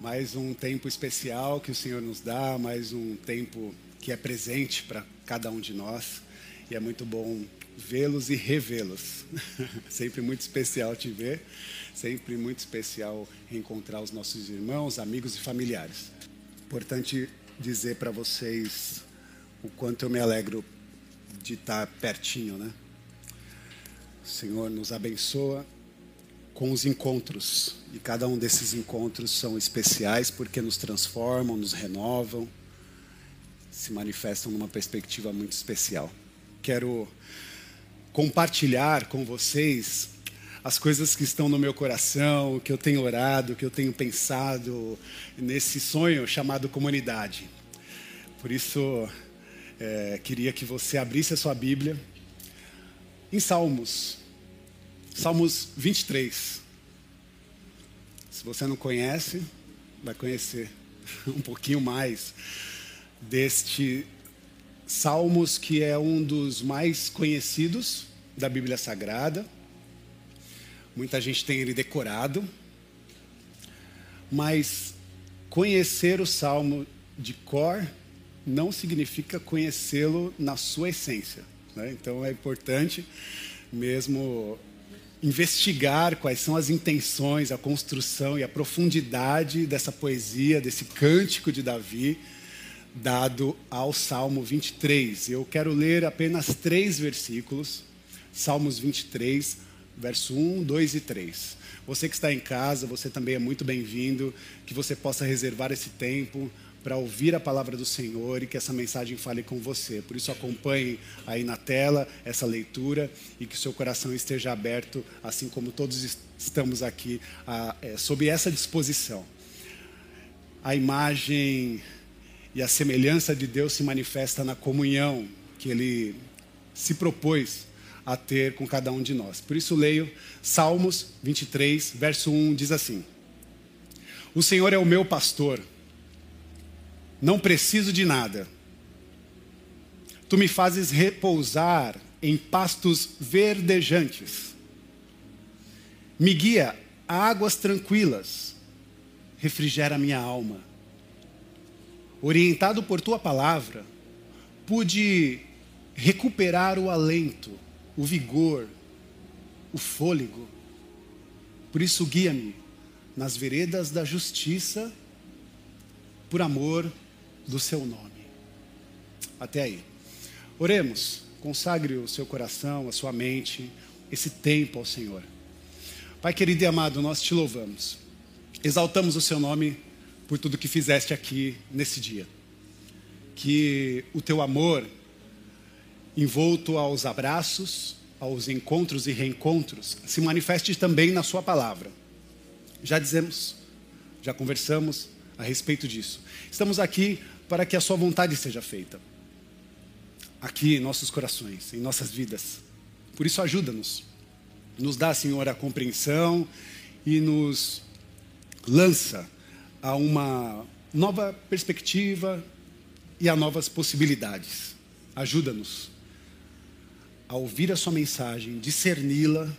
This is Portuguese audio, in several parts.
Mais um tempo especial que o Senhor nos dá, mais um tempo que é presente para cada um de nós. E é muito bom vê-los e revê-los. sempre muito especial te ver, sempre muito especial reencontrar os nossos irmãos, amigos e familiares. Importante dizer para vocês o quanto eu me alegro de estar pertinho, né? O Senhor nos abençoa com os encontros. E cada um desses encontros são especiais porque nos transformam, nos renovam, se manifestam numa perspectiva muito especial. Quero compartilhar com vocês as coisas que estão no meu coração, que eu tenho orado, que eu tenho pensado nesse sonho chamado comunidade. Por isso, é, queria que você abrisse a sua Bíblia em Salmos, Salmos 23. Se você não conhece, vai conhecer um pouquinho mais deste Salmos, que é um dos mais conhecidos da Bíblia Sagrada. Muita gente tem ele decorado, mas conhecer o Salmo de cor não significa conhecê-lo na sua essência. Né? Então é importante mesmo investigar quais são as intenções, a construção e a profundidade dessa poesia, desse cântico de Davi, dado ao Salmo 23. Eu quero ler apenas três versículos, Salmos 23, verso 1, 2 e 3. Você que está em casa, você também é muito bem-vindo, que você possa reservar esse tempo para ouvir a palavra do Senhor e que essa mensagem fale com você. Por isso, acompanhe aí na tela essa leitura e que o seu coração esteja aberto, assim como todos estamos aqui, a, é, sob essa disposição. A imagem e a semelhança de Deus se manifesta na comunhão que Ele se propôs a ter com cada um de nós. Por isso, leio Salmos 23, verso 1, diz assim: O Senhor é o meu pastor não preciso de nada. Tu me fazes repousar em pastos verdejantes. Me guia a águas tranquilas. Refrigera minha alma. Orientado por tua palavra, pude recuperar o alento, o vigor, o fôlego. Por isso, guia-me nas veredas da justiça, por amor do seu nome. Até aí. Oremos, consagre o seu coração, a sua mente, esse tempo ao Senhor. Pai querido e amado, nós te louvamos. Exaltamos o seu nome por tudo que fizeste aqui nesse dia. Que o teu amor, envolto aos abraços, aos encontros e reencontros, se manifeste também na Sua palavra. Já dizemos, já conversamos a respeito disso. Estamos aqui para que a Sua vontade seja feita. Aqui em nossos corações, em nossas vidas. Por isso, ajuda-nos. Nos dá, Senhor, a compreensão e nos lança a uma nova perspectiva e a novas possibilidades. Ajuda-nos a ouvir a Sua mensagem, discerni-la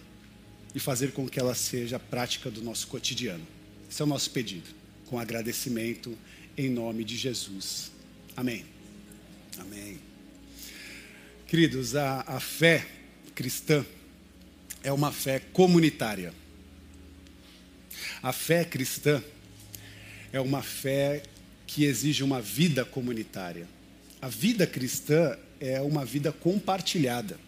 e fazer com que ela seja prática do nosso cotidiano. Esse é o nosso pedido, com agradecimento em nome de Jesus. Amém. Amém. Queridos, a, a fé cristã é uma fé comunitária. A fé cristã é uma fé que exige uma vida comunitária. A vida cristã é uma vida compartilhada.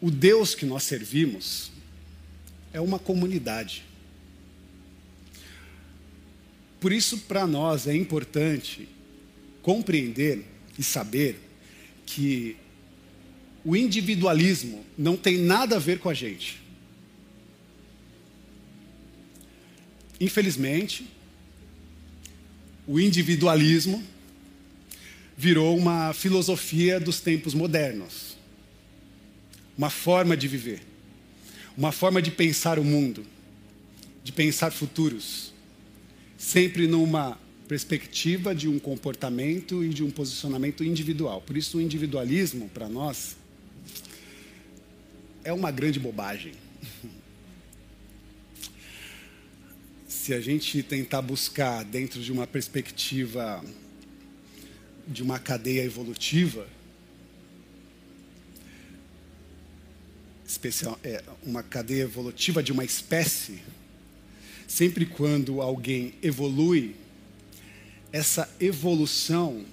O Deus que nós servimos é uma comunidade. Por isso, para nós é importante compreender e saber que o individualismo não tem nada a ver com a gente. Infelizmente, o individualismo virou uma filosofia dos tempos modernos, uma forma de viver, uma forma de pensar o mundo, de pensar futuros sempre numa perspectiva de um comportamento e de um posicionamento individual. Por isso, o individualismo, para nós, é uma grande bobagem. se a gente tentar buscar dentro de uma perspectiva de uma cadeia evolutiva, especial, é, uma cadeia evolutiva de uma espécie, sempre quando alguém evolui, essa evolução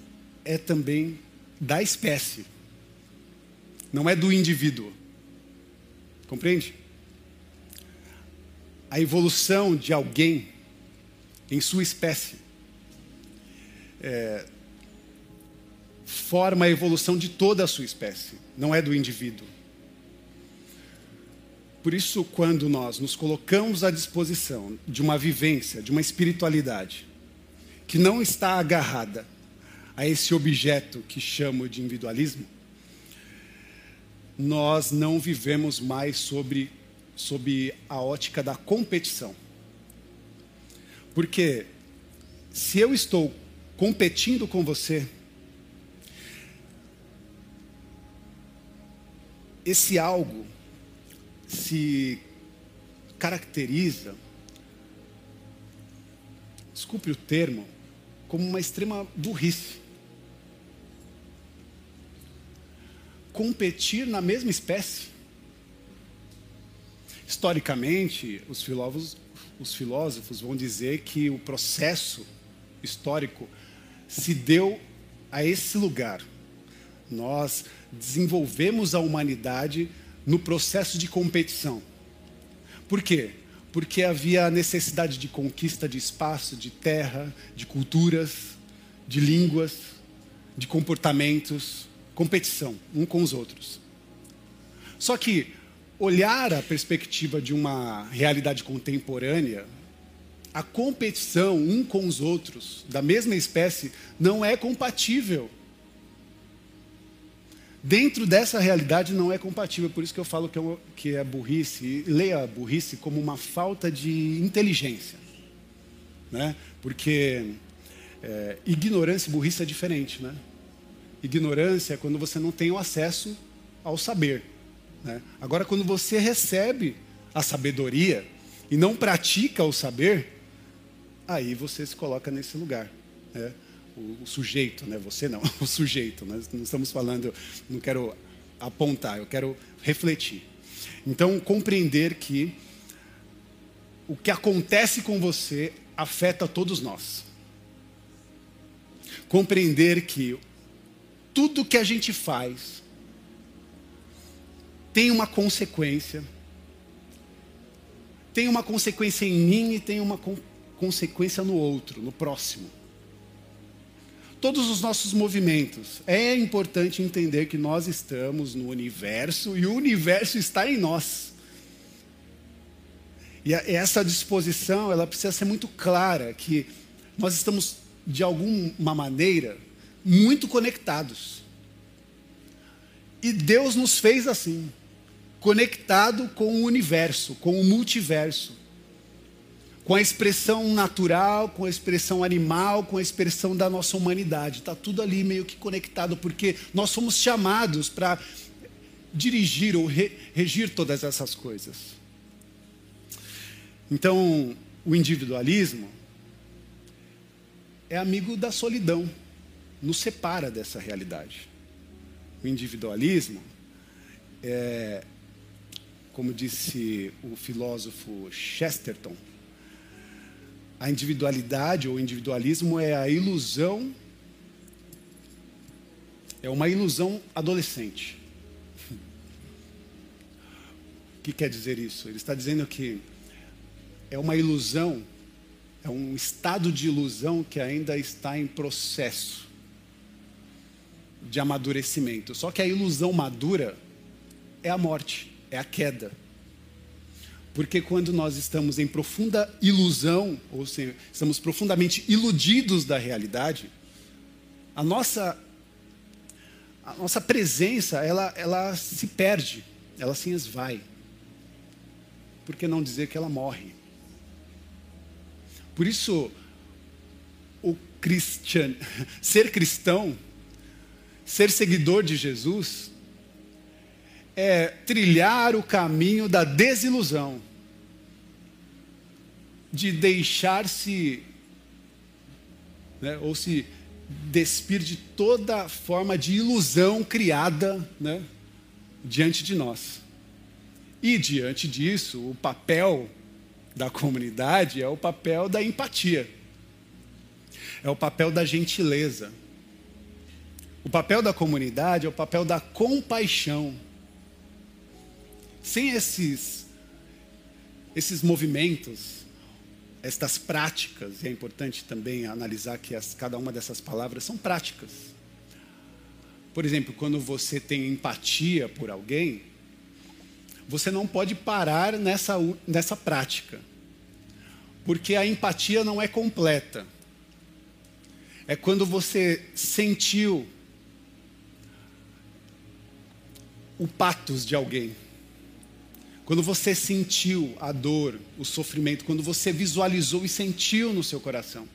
é também da espécie, não é do indivíduo. Compreende? A evolução de alguém em sua espécie é, forma a evolução de toda a sua espécie, não é do indivíduo. Por isso, quando nós nos colocamos à disposição de uma vivência, de uma espiritualidade, que não está agarrada a esse objeto que chamo de individualismo, nós não vivemos mais sobre, sobre a ótica da competição. Porque se eu estou competindo com você, esse algo se caracteriza, desculpe o termo, como uma extrema burrice. Competir na mesma espécie. Historicamente, os filósofos, os filósofos vão dizer que o processo histórico se deu a esse lugar. Nós desenvolvemos a humanidade no processo de competição. Por quê? Porque havia a necessidade de conquista de espaço, de terra, de culturas, de línguas, de comportamentos, competição um com os outros. Só que olhar a perspectiva de uma realidade contemporânea, a competição um com os outros da mesma espécie não é compatível dentro dessa realidade não é compatível. Por isso que eu falo que é, que é burrice. Leia a burrice como uma falta de inteligência. Né? Porque é, ignorância e burrice é diferente. Né? Ignorância é quando você não tem o acesso ao saber. Né? Agora, quando você recebe a sabedoria e não pratica o saber, aí você se coloca nesse lugar. Né? O, sujeito, né? Você não, o sujeito. Nós não estamos falando, não quero apontar, eu quero refletir. Então, compreender que o que acontece com você afeta todos nós. Compreender que tudo que a gente faz tem uma consequência. Tem uma consequência em mim e tem uma consequência no outro, no próximo todos os nossos movimentos. É importante entender que nós estamos no universo e o universo está em nós. E essa disposição, ela precisa ser muito clara que nós estamos de alguma maneira muito conectados. E Deus nos fez assim, conectado com o universo, com o multiverso com a expressão natural, com a expressão animal, com a expressão da nossa humanidade. Está tudo ali meio que conectado, porque nós somos chamados para dirigir ou re regir todas essas coisas. Então, o individualismo é amigo da solidão, nos separa dessa realidade. O individualismo é, como disse o filósofo Chesterton, a individualidade ou individualismo é a ilusão, é uma ilusão adolescente. O que quer dizer isso? Ele está dizendo que é uma ilusão, é um estado de ilusão que ainda está em processo de amadurecimento. Só que a ilusão madura é a morte, é a queda. Porque quando nós estamos em profunda ilusão, ou seja, estamos profundamente iludidos da realidade, a nossa, a nossa presença, ela, ela se perde, ela se esvai. Por que não dizer que ela morre? Por isso, o cristian, ser cristão, ser seguidor de Jesus, é trilhar o caminho da desilusão. de deixar-se, né, ou se despir de toda forma de ilusão criada né, diante de nós. E diante disso, o papel da comunidade é o papel da empatia, é o papel da gentileza. O papel da comunidade é o papel da compaixão. Sem esses, esses movimentos, estas práticas, e é importante também analisar que as, cada uma dessas palavras são práticas. Por exemplo, quando você tem empatia por alguém, você não pode parar nessa, nessa prática, porque a empatia não é completa. É quando você sentiu o patos de alguém quando você sentiu a dor, o sofrimento, quando você visualizou e sentiu no seu coração,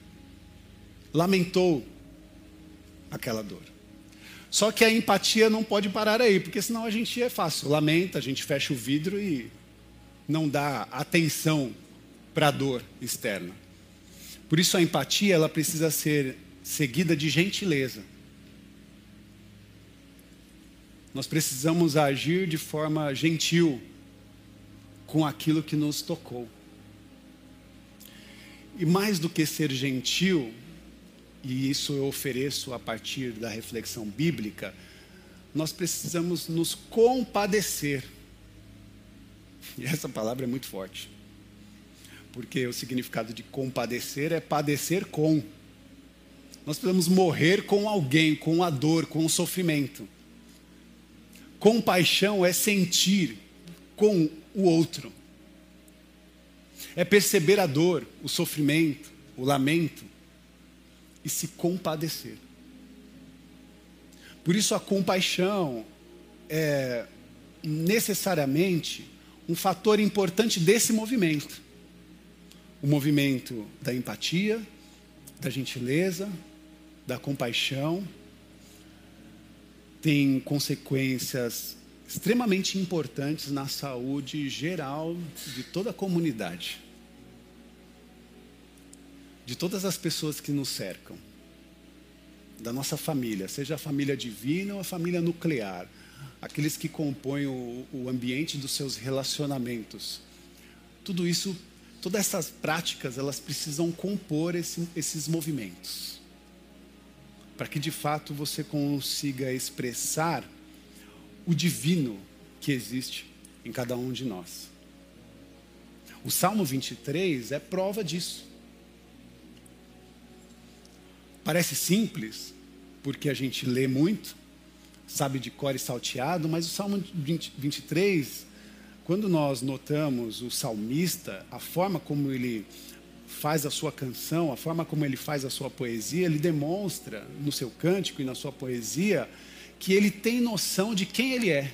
lamentou aquela dor. Só que a empatia não pode parar aí, porque senão a gente é fácil, lamenta, a gente fecha o vidro e não dá atenção para a dor externa. Por isso a empatia ela precisa ser seguida de gentileza. Nós precisamos agir de forma gentil com aquilo que nos tocou. E mais do que ser gentil, e isso eu ofereço a partir da reflexão bíblica, nós precisamos nos compadecer. E essa palavra é muito forte. Porque o significado de compadecer é padecer com. Nós precisamos morrer com alguém, com a dor, com o sofrimento. Compaixão é sentir com o outro. É perceber a dor, o sofrimento, o lamento e se compadecer. Por isso a compaixão é necessariamente um fator importante desse movimento. O movimento da empatia, da gentileza, da compaixão tem consequências extremamente importantes na saúde geral de toda a comunidade, de todas as pessoas que nos cercam, da nossa família, seja a família divina ou a família nuclear, aqueles que compõem o, o ambiente dos seus relacionamentos. Tudo isso, todas essas práticas, elas precisam compor esse, esses movimentos, para que de fato você consiga expressar o divino que existe em cada um de nós. O Salmo 23 é prova disso. Parece simples, porque a gente lê muito, sabe de cor e salteado, mas o Salmo 20, 23, quando nós notamos o salmista, a forma como ele faz a sua canção, a forma como ele faz a sua poesia, ele demonstra no seu cântico e na sua poesia que ele tem noção de quem ele é.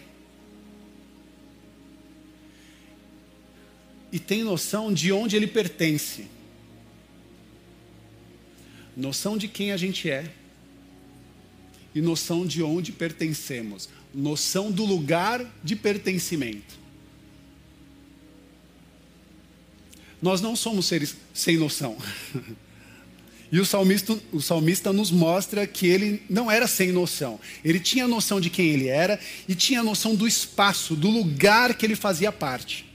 E tem noção de onde ele pertence. Noção de quem a gente é. E noção de onde pertencemos. Noção do lugar de pertencimento. Nós não somos seres sem noção. E o salmista, o salmista nos mostra que ele não era sem noção. Ele tinha noção de quem ele era e tinha noção do espaço, do lugar que ele fazia parte.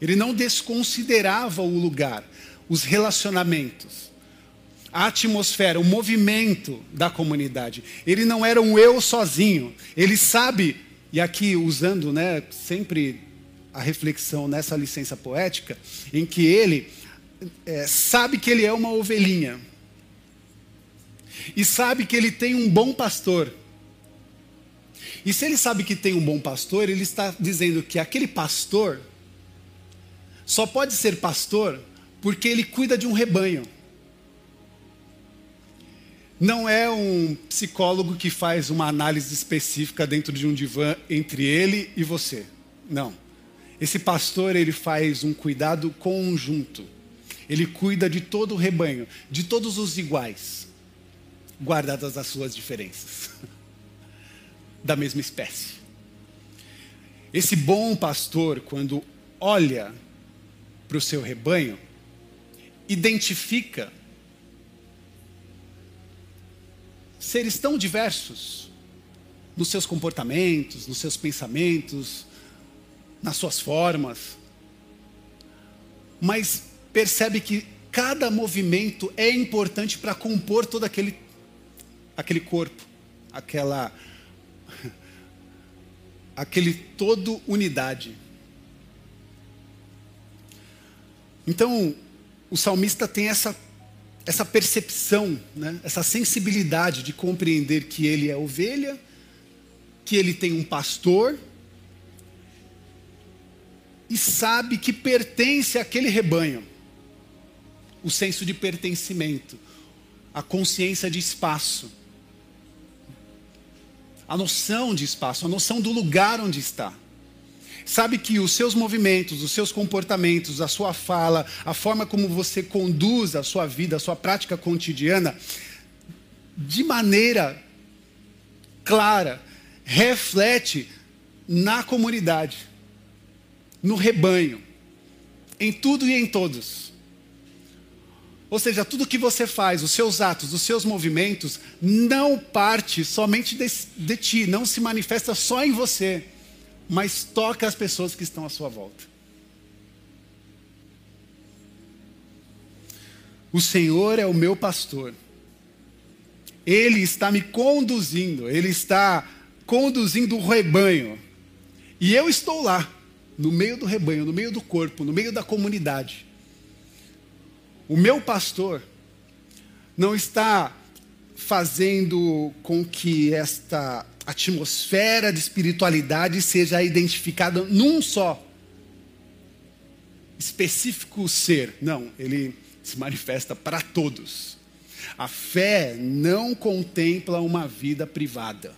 Ele não desconsiderava o lugar, os relacionamentos, a atmosfera, o movimento da comunidade. Ele não era um eu sozinho. Ele sabe, e aqui usando né, sempre a reflexão nessa licença poética, em que ele é, sabe que ele é uma ovelhinha e sabe que ele tem um bom pastor. E se ele sabe que tem um bom pastor, ele está dizendo que aquele pastor só pode ser pastor porque ele cuida de um rebanho. Não é um psicólogo que faz uma análise específica dentro de um divã entre ele e você. Não. Esse pastor, ele faz um cuidado conjunto. Ele cuida de todo o rebanho, de todos os iguais guardadas as suas diferenças, da mesma espécie. Esse bom pastor, quando olha para o seu rebanho, identifica seres tão diversos nos seus comportamentos, nos seus pensamentos, nas suas formas, mas percebe que cada movimento é importante para compor todo aquele, aquele corpo, aquela aquele todo unidade. Então, o salmista tem essa, essa percepção, né? essa sensibilidade de compreender que ele é ovelha, que ele tem um pastor, e sabe que pertence àquele rebanho. O senso de pertencimento, a consciência de espaço, a noção de espaço, a noção do lugar onde está. Sabe que os seus movimentos, os seus comportamentos, a sua fala, a forma como você conduz a sua vida, a sua prática cotidiana, de maneira clara, reflete na comunidade, no rebanho, em tudo e em todos. Ou seja, tudo que você faz, os seus atos, os seus movimentos, não parte somente de, de ti, não se manifesta só em você mas toca as pessoas que estão à sua volta. O Senhor é o meu pastor. Ele está me conduzindo, ele está conduzindo o rebanho. E eu estou lá, no meio do rebanho, no meio do corpo, no meio da comunidade. O meu pastor não está fazendo com que esta atmosfera de espiritualidade seja identificada num só específico ser. Não, ele se manifesta para todos. A fé não contempla uma vida privada.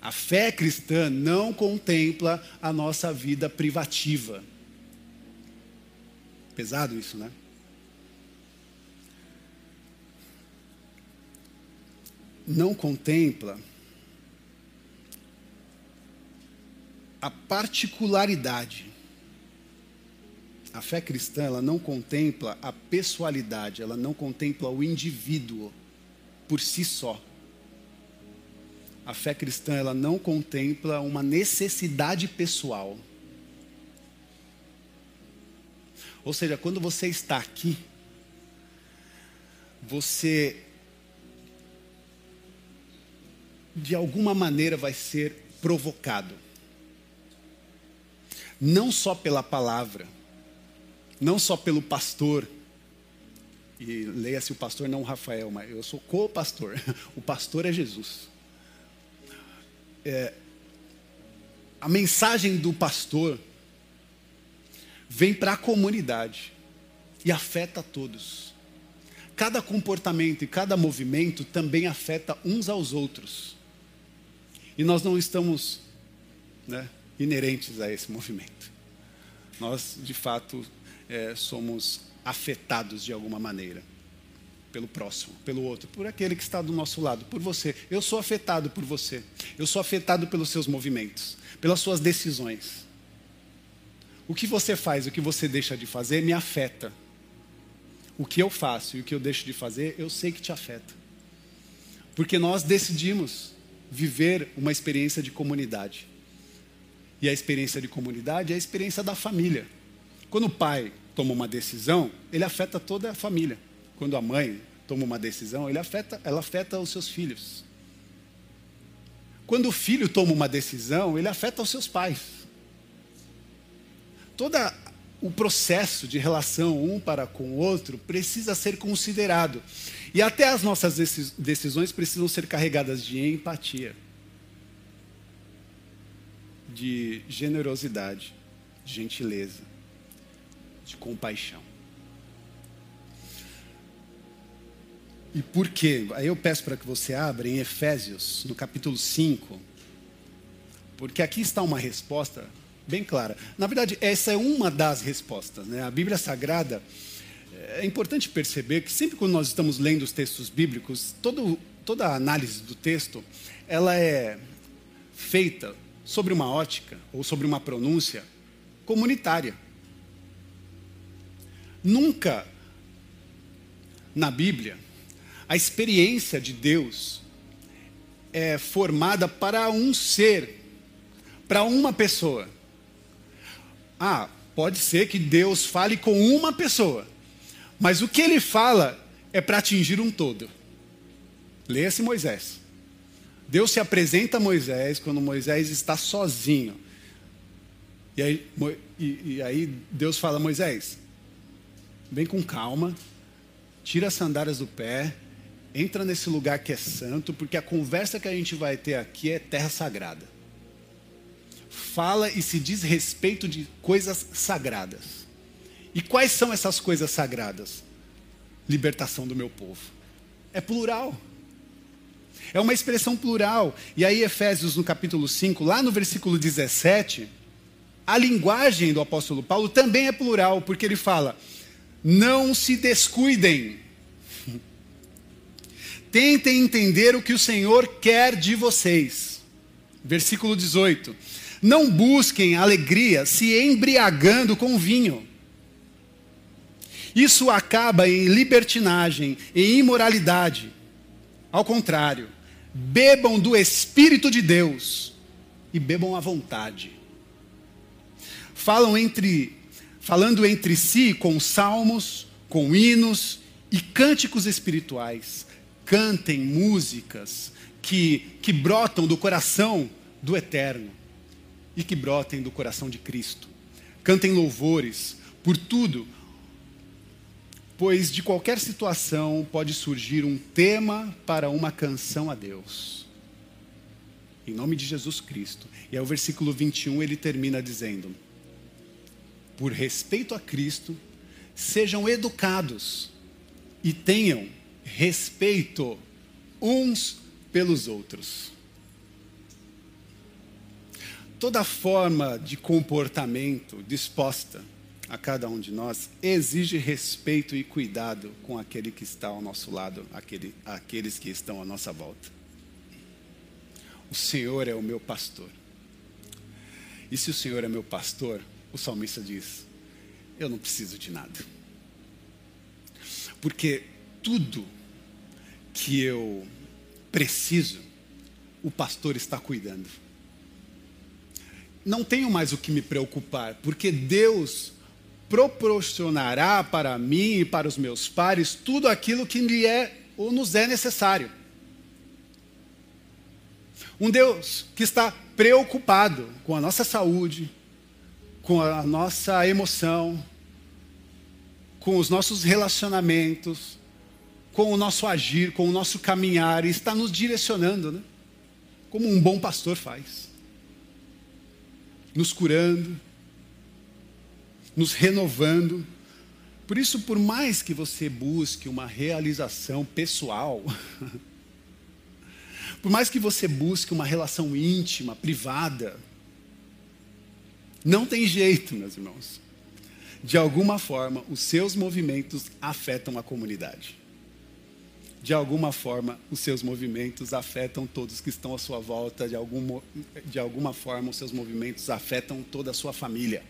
A fé cristã não contempla a nossa vida privativa. Pesado isso, né? não contempla a particularidade. A fé cristã, ela não contempla a pessoalidade, ela não contempla o indivíduo por si só. A fé cristã, ela não contempla uma necessidade pessoal. Ou seja, quando você está aqui, você de alguma maneira vai ser provocado. Não só pela palavra, não só pelo pastor, e leia-se o pastor, não o Rafael, mas eu sou co-pastor. O pastor é Jesus. É, a mensagem do pastor vem para a comunidade e afeta todos. Cada comportamento e cada movimento também afeta uns aos outros. E nós não estamos né, inerentes a esse movimento. Nós, de fato, é, somos afetados de alguma maneira pelo próximo, pelo outro, por aquele que está do nosso lado, por você. Eu sou afetado por você. Eu sou afetado pelos seus movimentos, pelas suas decisões. O que você faz, o que você deixa de fazer me afeta. O que eu faço e o que eu deixo de fazer, eu sei que te afeta. Porque nós decidimos viver uma experiência de comunidade. E a experiência de comunidade é a experiência da família. Quando o pai toma uma decisão, ele afeta toda a família. Quando a mãe toma uma decisão, ele afeta, ela afeta os seus filhos. Quando o filho toma uma decisão, ele afeta os seus pais. Todo o processo de relação um para com o outro precisa ser considerado. E até as nossas decisões precisam ser carregadas de empatia, de generosidade, de gentileza, de compaixão. E por quê? Aí eu peço para que você abra em Efésios, no capítulo 5, porque aqui está uma resposta bem clara. Na verdade, essa é uma das respostas. Né? A Bíblia Sagrada é importante perceber que sempre quando nós estamos lendo os textos bíblicos, todo, toda a análise do texto, ela é feita sobre uma ótica ou sobre uma pronúncia comunitária. Nunca na Bíblia a experiência de Deus é formada para um ser, para uma pessoa. Ah, pode ser que Deus fale com uma pessoa, mas o que ele fala é para atingir um todo. Leia-se Moisés. Deus se apresenta a Moisés quando Moisés está sozinho. E aí, e, e aí Deus fala: Moisés, vem com calma, tira as sandálias do pé, entra nesse lugar que é santo, porque a conversa que a gente vai ter aqui é terra sagrada. Fala e se diz respeito de coisas sagradas. E quais são essas coisas sagradas? Libertação do meu povo. É plural. É uma expressão plural. E aí, Efésios, no capítulo 5, lá no versículo 17, a linguagem do apóstolo Paulo também é plural, porque ele fala: não se descuidem. Tentem entender o que o Senhor quer de vocês. Versículo 18. Não busquem alegria se embriagando com vinho. Isso acaba em libertinagem, em imoralidade. Ao contrário, bebam do Espírito de Deus e bebam à vontade. Falam entre, falando entre si com salmos, com hinos e cânticos espirituais. Cantem músicas que, que brotam do coração do Eterno e que brotem do coração de Cristo. Cantem louvores por tudo, pois de qualquer situação pode surgir um tema para uma canção a Deus. Em nome de Jesus Cristo. E aí o versículo 21 ele termina dizendo: Por respeito a Cristo, sejam educados e tenham respeito uns pelos outros. Toda forma de comportamento disposta a cada um de nós exige respeito e cuidado com aquele que está ao nosso lado, aquele, aqueles que estão à nossa volta. O Senhor é o meu pastor. E se o Senhor é meu pastor, o salmista diz: Eu não preciso de nada. Porque tudo que eu preciso, o pastor está cuidando. Não tenho mais o que me preocupar, porque Deus proporcionará para mim e para os meus pares tudo aquilo que lhe é ou nos é necessário. Um Deus que está preocupado com a nossa saúde, com a nossa emoção, com os nossos relacionamentos, com o nosso agir, com o nosso caminhar, e está nos direcionando, né? como um bom pastor faz, nos curando, nos renovando. Por isso, por mais que você busque uma realização pessoal, por mais que você busque uma relação íntima, privada, não tem jeito, meus irmãos. De alguma forma, os seus movimentos afetam a comunidade. De alguma forma, os seus movimentos afetam todos que estão à sua volta. De, algum, de alguma forma, os seus movimentos afetam toda a sua família.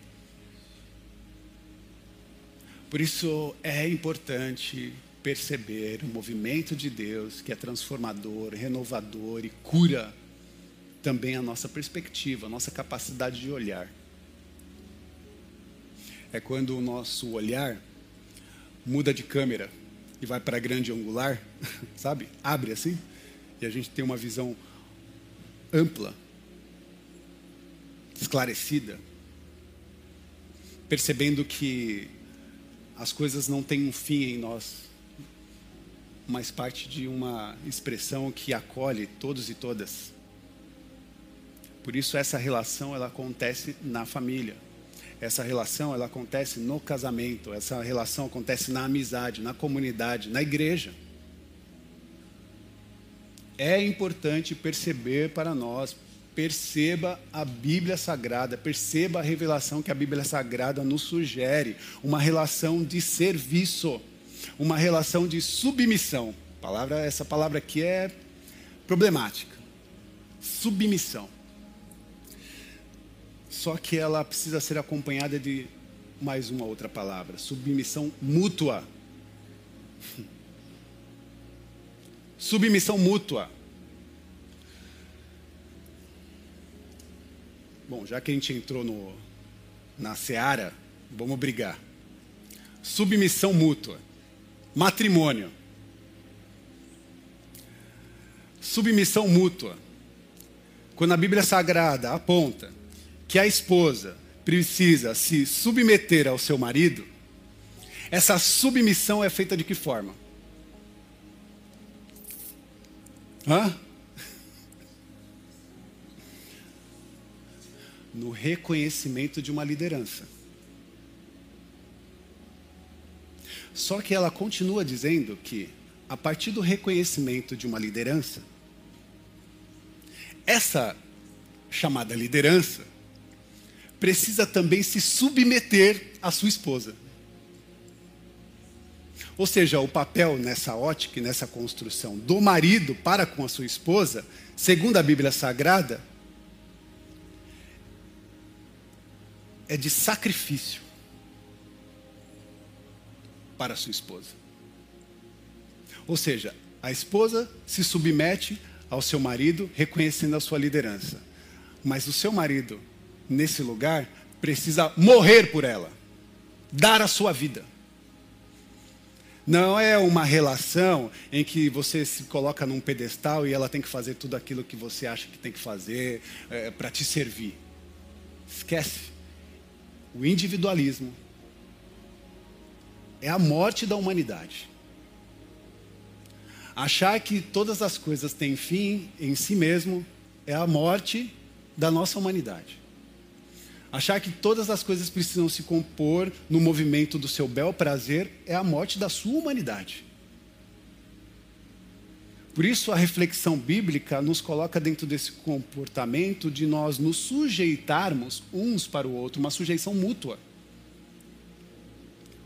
Por isso é importante perceber o movimento de Deus que é transformador, renovador e cura também a nossa perspectiva, a nossa capacidade de olhar. É quando o nosso olhar muda de câmera e vai para grande angular, sabe? Abre assim, e a gente tem uma visão ampla, esclarecida, percebendo que as coisas não têm um fim em nós, mas parte de uma expressão que acolhe todos e todas. Por isso essa relação ela acontece na família. Essa relação ela acontece no casamento, essa relação acontece na amizade, na comunidade, na igreja. É importante perceber para nós, perceba a Bíblia Sagrada, perceba a revelação que a Bíblia Sagrada nos sugere, uma relação de serviço, uma relação de submissão. Palavra, essa palavra aqui é problemática. Submissão. Só que ela precisa ser acompanhada de mais uma outra palavra: submissão mútua. Submissão mútua. Bom, já que a gente entrou no, na seara, vamos brigar. Submissão mútua. Matrimônio. Submissão mútua. Quando a Bíblia Sagrada aponta que a esposa precisa se submeter ao seu marido, essa submissão é feita de que forma? Hã? No reconhecimento de uma liderança. Só que ela continua dizendo que, a partir do reconhecimento de uma liderança, essa chamada liderança precisa também se submeter à sua esposa. Ou seja, o papel nessa ótica, nessa construção do marido para com a sua esposa, segundo a Bíblia Sagrada, é de sacrifício para a sua esposa. Ou seja, a esposa se submete ao seu marido, reconhecendo a sua liderança. Mas o seu marido, nesse lugar, precisa morrer por ela, dar a sua vida. Não é uma relação em que você se coloca num pedestal e ela tem que fazer tudo aquilo que você acha que tem que fazer é, para te servir. Esquece. O individualismo é a morte da humanidade. Achar que todas as coisas têm fim em si mesmo é a morte da nossa humanidade. Achar que todas as coisas precisam se compor no movimento do seu bel prazer é a morte da sua humanidade. Por isso, a reflexão bíblica nos coloca dentro desse comportamento de nós nos sujeitarmos uns para o outro, uma sujeição mútua.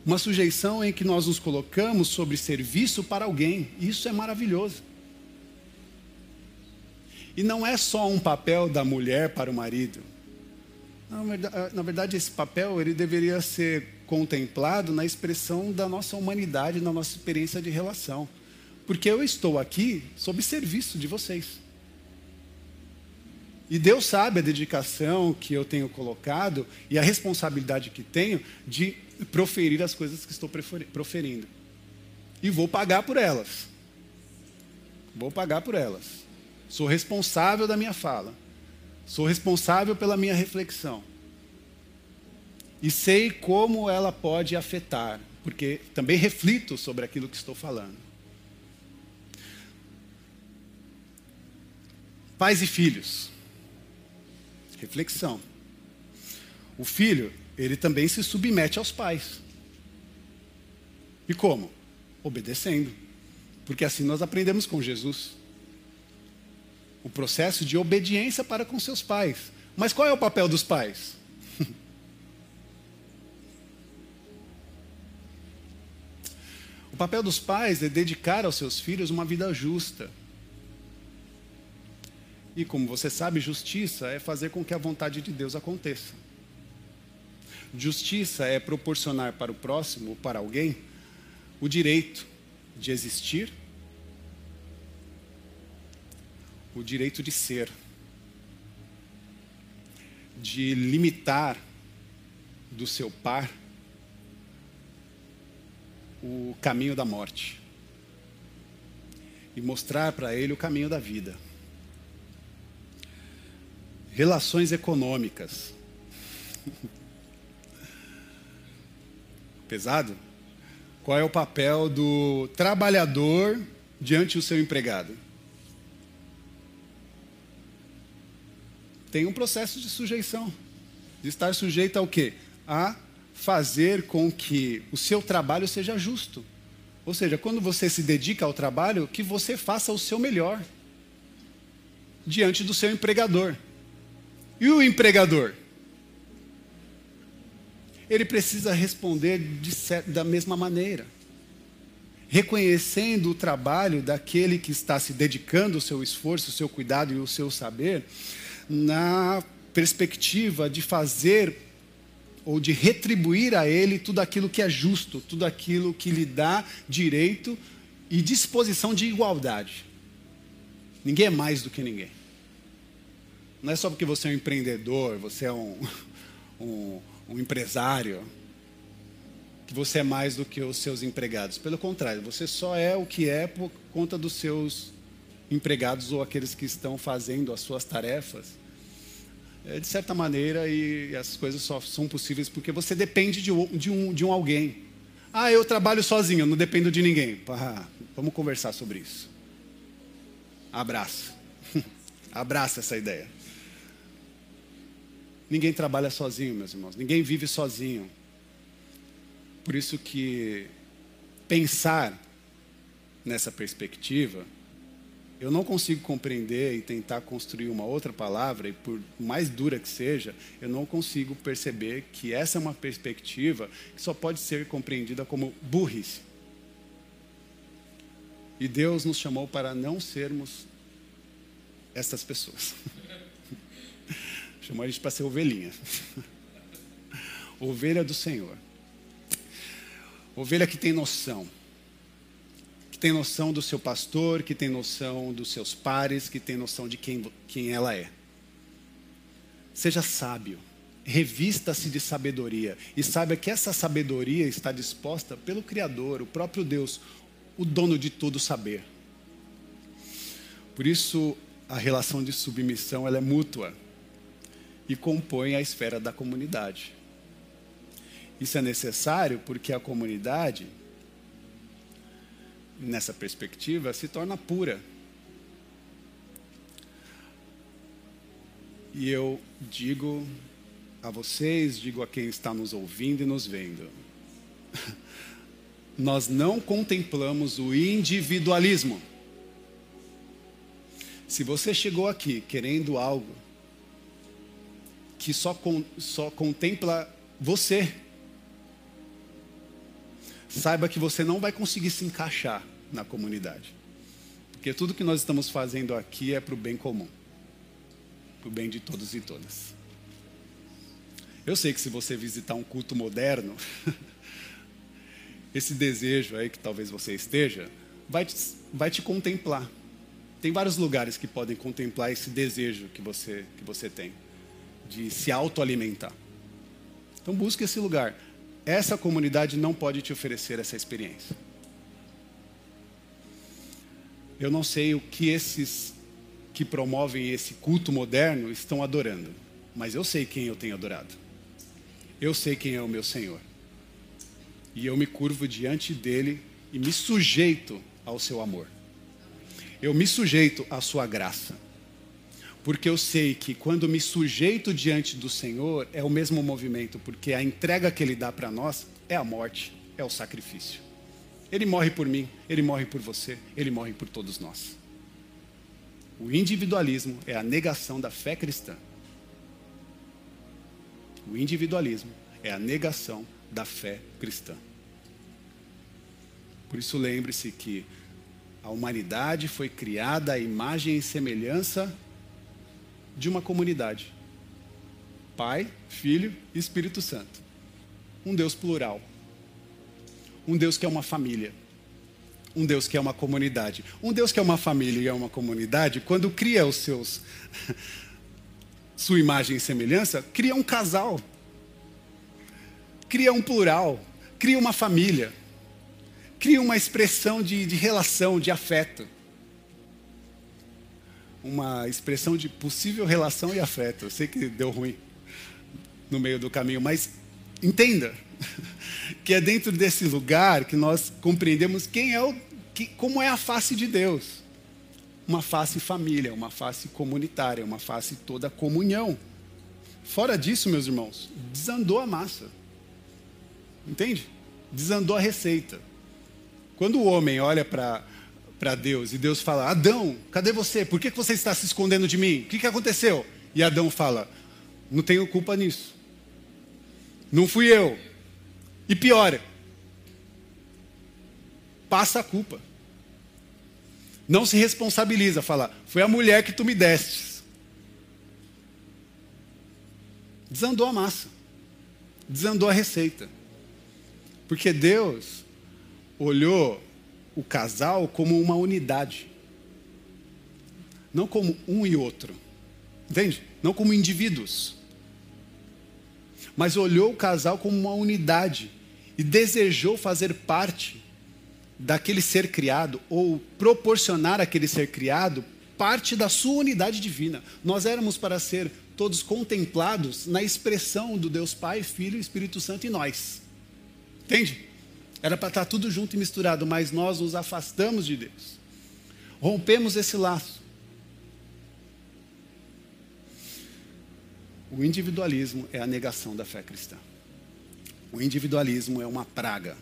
Uma sujeição em que nós nos colocamos sobre serviço para alguém. Isso é maravilhoso. E não é só um papel da mulher para o marido na verdade, esse papel ele deveria ser contemplado na expressão da nossa humanidade, na nossa experiência de relação. Porque eu estou aqui sob serviço de vocês. E Deus sabe a dedicação que eu tenho colocado e a responsabilidade que tenho de proferir as coisas que estou proferindo. E vou pagar por elas. Vou pagar por elas. Sou responsável da minha fala. Sou responsável pela minha reflexão. E sei como ela pode afetar, porque também reflito sobre aquilo que estou falando. Pais e filhos. Reflexão. O filho, ele também se submete aos pais. E como? Obedecendo. Porque assim nós aprendemos com Jesus o processo de obediência para com seus pais. Mas qual é o papel dos pais? o papel dos pais é dedicar aos seus filhos uma vida justa. E como você sabe, justiça é fazer com que a vontade de Deus aconteça. Justiça é proporcionar para o próximo, para alguém, o direito de existir o direito de ser, de limitar do seu par o caminho da morte e mostrar para ele o caminho da vida. Relações econômicas. Pesado? Qual é o papel do trabalhador diante do seu empregado? Tem um processo de sujeição. De estar sujeito ao quê? A fazer com que o seu trabalho seja justo. Ou seja, quando você se dedica ao trabalho, que você faça o seu melhor diante do seu empregador. E o empregador? Ele precisa responder de, da mesma maneira, reconhecendo o trabalho daquele que está se dedicando o seu esforço, o seu cuidado e o seu saber, na perspectiva de fazer ou de retribuir a ele tudo aquilo que é justo, tudo aquilo que lhe dá direito e disposição de igualdade. Ninguém é mais do que ninguém. Não é só porque você é um empreendedor, você é um, um, um empresário, que você é mais do que os seus empregados. Pelo contrário, você só é o que é por conta dos seus empregados ou aqueles que estão fazendo as suas tarefas de certa maneira, e as coisas só são possíveis porque você depende de um, de um, de um alguém. Ah, eu trabalho sozinho, não dependo de ninguém. Ah, vamos conversar sobre isso. Abraço. Abraça essa ideia. Ninguém trabalha sozinho, meus irmãos. Ninguém vive sozinho. Por isso que pensar nessa perspectiva eu não consigo compreender e tentar construir uma outra palavra, e por mais dura que seja, eu não consigo perceber que essa é uma perspectiva que só pode ser compreendida como burrice. E Deus nos chamou para não sermos essas pessoas. Chamou a gente para ser ovelhinha. Ovelha do Senhor. Ovelha que tem noção tem noção do seu pastor, que tem noção dos seus pares, que tem noção de quem, quem ela é. Seja sábio, revista-se de sabedoria e saiba que essa sabedoria está disposta pelo Criador, o próprio Deus, o dono de todo saber. Por isso, a relação de submissão ela é mútua e compõe a esfera da comunidade. Isso é necessário porque a comunidade nessa perspectiva, se torna pura. E eu digo a vocês, digo a quem está nos ouvindo e nos vendo, nós não contemplamos o individualismo. Se você chegou aqui querendo algo que só, con só contempla você, saiba que você não vai conseguir se encaixar na comunidade. Porque tudo que nós estamos fazendo aqui é para o bem comum para o bem de todos e todas. Eu sei que se você visitar um culto moderno, esse desejo aí que talvez você esteja, vai te, vai te contemplar. Tem vários lugares que podem contemplar esse desejo que você, que você tem, de se autoalimentar. Então busque esse lugar. Essa comunidade não pode te oferecer essa experiência. Eu não sei o que esses que promovem esse culto moderno estão adorando, mas eu sei quem eu tenho adorado. Eu sei quem é o meu Senhor. E eu me curvo diante dele e me sujeito ao seu amor. Eu me sujeito à sua graça. Porque eu sei que quando me sujeito diante do Senhor, é o mesmo movimento, porque a entrega que ele dá para nós é a morte, é o sacrifício. Ele morre por mim, ele morre por você, ele morre por todos nós. O individualismo é a negação da fé cristã. O individualismo é a negação da fé cristã. Por isso, lembre-se que a humanidade foi criada à imagem e semelhança de uma comunidade: Pai, Filho e Espírito Santo. Um Deus plural um Deus que é uma família. Um Deus que é uma comunidade. Um Deus que é uma família e é uma comunidade, quando cria os seus sua imagem e semelhança, cria um casal. Cria um plural, cria uma família. Cria uma expressão de, de relação, de afeto. Uma expressão de possível relação e afeto. Eu sei que deu ruim no meio do caminho, mas entenda que é dentro desse lugar que nós compreendemos quem é o, que, como é a face de Deus. Uma face família, uma face comunitária, uma face toda comunhão. Fora disso, meus irmãos, desandou a massa. Entende? Desandou a receita. Quando o homem olha para para Deus e Deus fala: Adão, cadê você? Por que você está se escondendo de mim? O que, que aconteceu? E Adão fala: Não tenho culpa nisso. Não fui eu. E piora. Passa a culpa. Não se responsabiliza, fala, foi a mulher que tu me deste. Desandou a massa. desandou a receita. Porque Deus olhou o casal como uma unidade, não como um e outro, entende? Não como indivíduos, mas olhou o casal como uma unidade e desejou fazer parte daquele ser criado ou proporcionar àquele ser criado parte da sua unidade divina. Nós éramos para ser todos contemplados na expressão do Deus Pai, Filho e Espírito Santo em nós. Entende? Era para estar tudo junto e misturado, mas nós nos afastamos de Deus. Rompemos esse laço. O individualismo é a negação da fé cristã. O individualismo é uma praga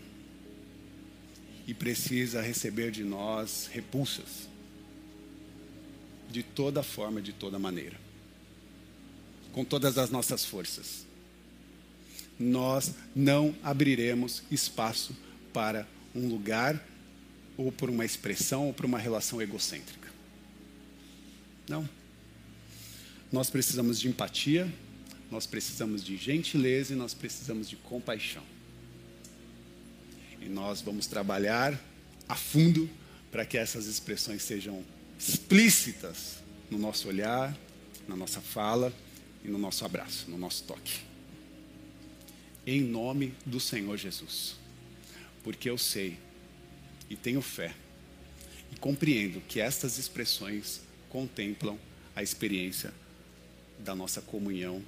e precisa receber de nós repulsas de toda forma, de toda maneira, com todas as nossas forças. Nós não abriremos espaço para um lugar, ou por uma expressão, ou por uma relação egocêntrica. Não. Nós precisamos de empatia, nós precisamos de gentileza e nós precisamos de compaixão. E nós vamos trabalhar a fundo para que essas expressões sejam explícitas no nosso olhar, na nossa fala e no nosso abraço, no nosso toque. Em nome do Senhor Jesus porque eu sei e tenho fé e compreendo que estas expressões contemplam a experiência da nossa comunhão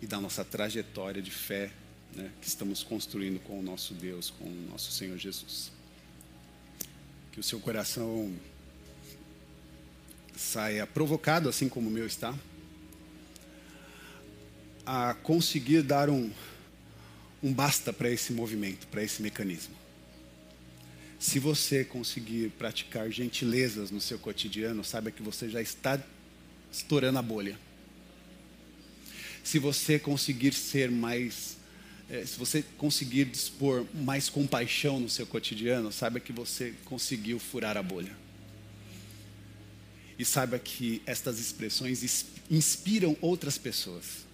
e da nossa trajetória de fé né, que estamos construindo com o nosso Deus, com o nosso Senhor Jesus. Que o seu coração saia provocado, assim como o meu está, a conseguir dar um um basta para esse movimento, para esse mecanismo. Se você conseguir praticar gentilezas no seu cotidiano, saiba que você já está estourando a bolha. Se você conseguir ser mais, é, se você conseguir dispor mais compaixão no seu cotidiano, saiba que você conseguiu furar a bolha. E saiba que estas expressões inspiram outras pessoas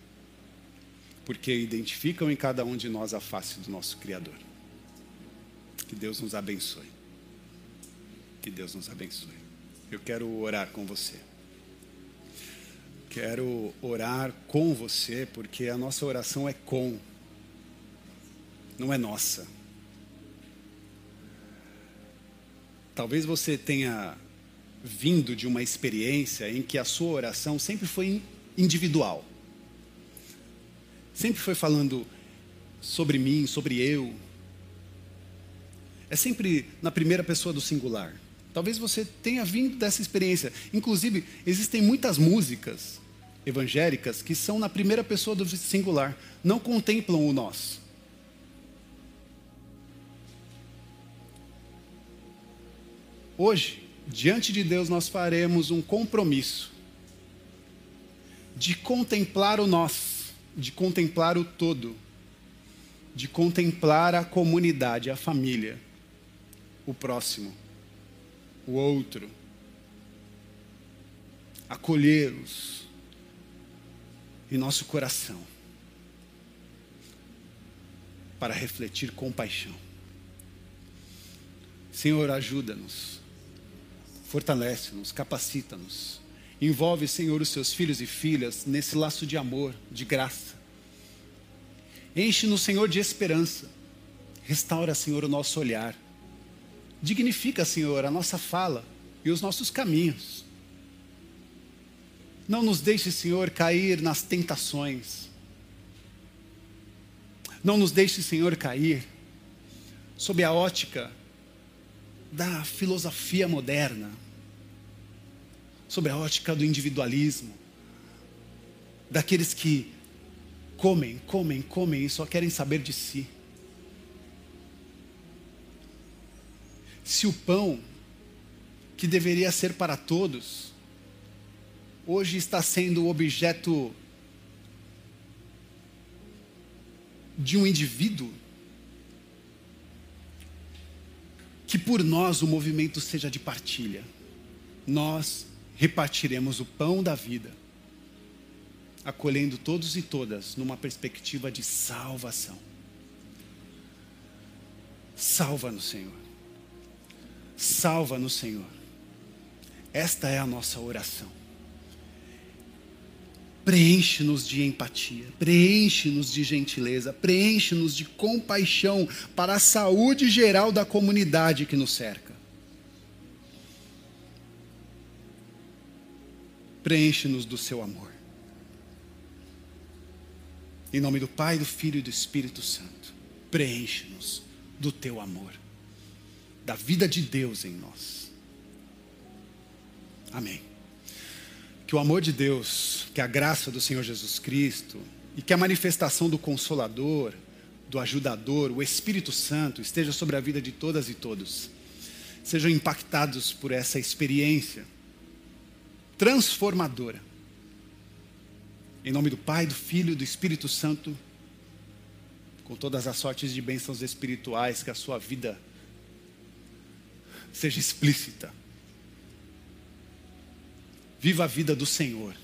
porque identificam em cada um de nós a face do nosso Criador. Que Deus nos abençoe. Que Deus nos abençoe. Eu quero orar com você. Quero orar com você, porque a nossa oração é com, não é nossa. Talvez você tenha vindo de uma experiência em que a sua oração sempre foi individual sempre foi falando sobre mim, sobre eu. É sempre na primeira pessoa do singular. Talvez você tenha vindo dessa experiência. Inclusive, existem muitas músicas evangélicas que são na primeira pessoa do singular, não contemplam o nós. Hoje, diante de Deus, nós faremos um compromisso de contemplar o nós de contemplar o todo, de contemplar a comunidade, a família, o próximo, o outro, acolhê-los em nosso coração, para refletir compaixão. Senhor, ajuda-nos, fortalece-nos, capacita-nos Envolve, Senhor, os seus filhos e filhas nesse laço de amor, de graça. Enche-nos, Senhor, de esperança. Restaura, Senhor, o nosso olhar. Dignifica, Senhor, a nossa fala e os nossos caminhos. Não nos deixe, Senhor, cair nas tentações. Não nos deixe, Senhor, cair sob a ótica da filosofia moderna sobre a ótica do individualismo, daqueles que comem, comem, comem e só querem saber de si. Se o pão, que deveria ser para todos, hoje está sendo objeto de um indivíduo, que por nós o movimento seja de partilha. Nós repartiremos o pão da vida. acolhendo todos e todas numa perspectiva de salvação. Salva no Senhor. Salva no Senhor. Esta é a nossa oração. Preenche-nos de empatia, preenche-nos de gentileza, preenche-nos de compaixão para a saúde geral da comunidade que nos cerca. Preenche-nos do seu amor. Em nome do Pai, do Filho e do Espírito Santo, preenche-nos do teu amor, da vida de Deus em nós. Amém que o amor de Deus, que a graça do Senhor Jesus Cristo e que a manifestação do Consolador, do Ajudador, o Espírito Santo esteja sobre a vida de todas e todos. Sejam impactados por essa experiência transformadora. Em nome do Pai, do Filho e do Espírito Santo, com todas as sortes de bênçãos espirituais, que a sua vida seja explícita Viva a vida do Senhor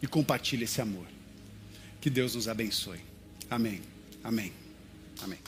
e compartilhe esse amor. Que Deus nos abençoe. Amém. Amém. Amém.